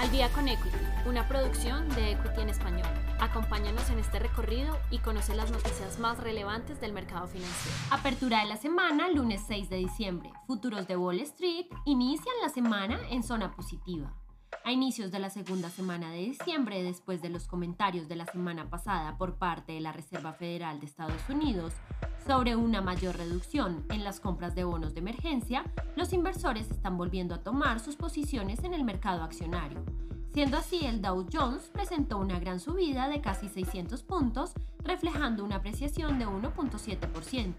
Al día con Equity, una producción de Equity en español. Acompáñanos en este recorrido y conoce las noticias más relevantes del mercado financiero. Apertura de la semana, lunes 6 de diciembre. Futuros de Wall Street inician la semana en zona positiva. A inicios de la segunda semana de diciembre, después de los comentarios de la semana pasada por parte de la Reserva Federal de Estados Unidos sobre una mayor reducción en las compras de bonos de emergencia, los inversores están volviendo a tomar sus posiciones en el mercado accionario. Siendo así, el Dow Jones presentó una gran subida de casi 600 puntos, reflejando una apreciación de 1.7%.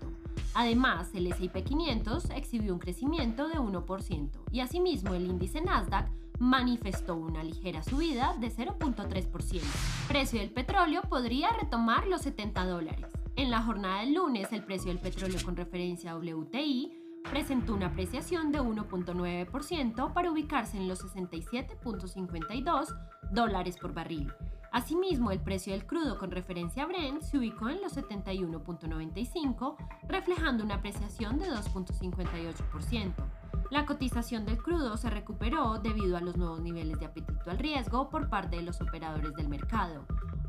Además, el S&P 500 exhibió un crecimiento de 1% y asimismo el índice Nasdaq manifestó una ligera subida de 0.3%. Precio del petróleo podría retomar los 70 dólares. En la jornada del lunes, el precio del petróleo con referencia a WTI presentó una apreciación de 1.9% para ubicarse en los 67.52 dólares por barril. Asimismo, el precio del crudo con referencia a Brent se ubicó en los 71.95, reflejando una apreciación de 2.58%. La cotización del crudo se recuperó debido a los nuevos niveles de apetito al riesgo por parte de los operadores del mercado,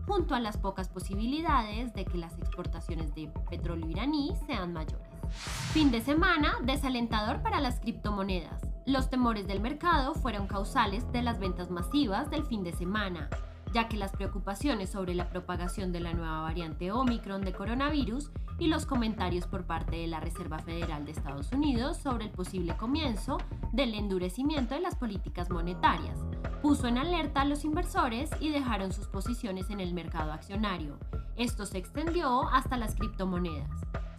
junto a las pocas posibilidades de que las exportaciones de petróleo iraní sean mayores. Fin de semana desalentador para las criptomonedas. Los temores del mercado fueron causales de las ventas masivas del fin de semana, ya que las preocupaciones sobre la propagación de la nueva variante Omicron de coronavirus y los comentarios por parte de la Reserva Federal de Estados Unidos sobre el posible comienzo del endurecimiento de las políticas monetarias. Puso en alerta a los inversores y dejaron sus posiciones en el mercado accionario. Esto se extendió hasta las criptomonedas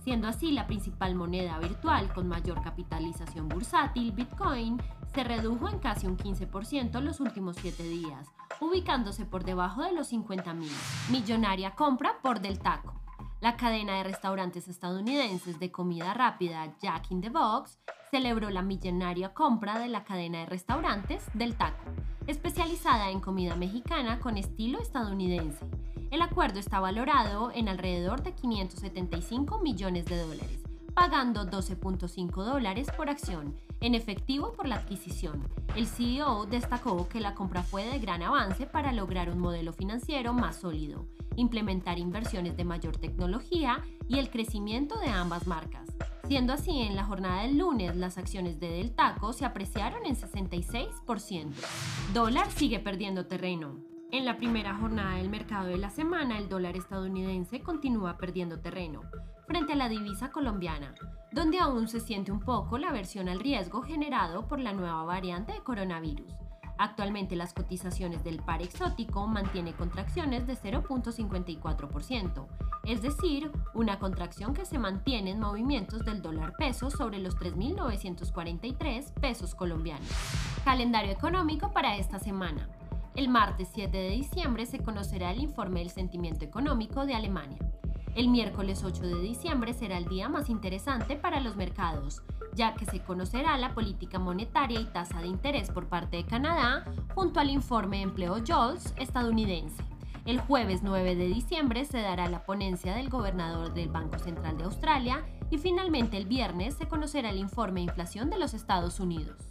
siendo así la principal moneda virtual con mayor capitalización bursátil, Bitcoin, se redujo en casi un 15% los últimos 7 días, ubicándose por debajo de los 50 mil. Millonaria compra por Del Taco. La cadena de restaurantes estadounidenses de comida rápida Jack in the Box celebró la millonaria compra de la cadena de restaurantes Del Taco, especializada en comida mexicana con estilo estadounidense. El acuerdo está valorado en alrededor de 575 millones de dólares, pagando 12.5 dólares por acción en efectivo por la adquisición. El CEO destacó que la compra fue de gran avance para lograr un modelo financiero más sólido, implementar inversiones de mayor tecnología y el crecimiento de ambas marcas. Siendo así, en la jornada del lunes las acciones de Del Taco se apreciaron en 66%. Dólar sigue perdiendo terreno. En la primera jornada del mercado de la semana, el dólar estadounidense continúa perdiendo terreno frente a la divisa colombiana, donde aún se siente un poco la aversión al riesgo generado por la nueva variante de coronavirus. Actualmente las cotizaciones del par exótico mantiene contracciones de 0.54%, es decir, una contracción que se mantiene en movimientos del dólar peso sobre los 3.943 pesos colombianos. Calendario económico para esta semana. El martes 7 de diciembre se conocerá el informe del sentimiento económico de Alemania. El miércoles 8 de diciembre será el día más interesante para los mercados, ya que se conocerá la política monetaria y tasa de interés por parte de Canadá junto al informe de empleo JOLTS estadounidense. El jueves 9 de diciembre se dará la ponencia del gobernador del Banco Central de Australia y finalmente el viernes se conocerá el informe de inflación de los Estados Unidos.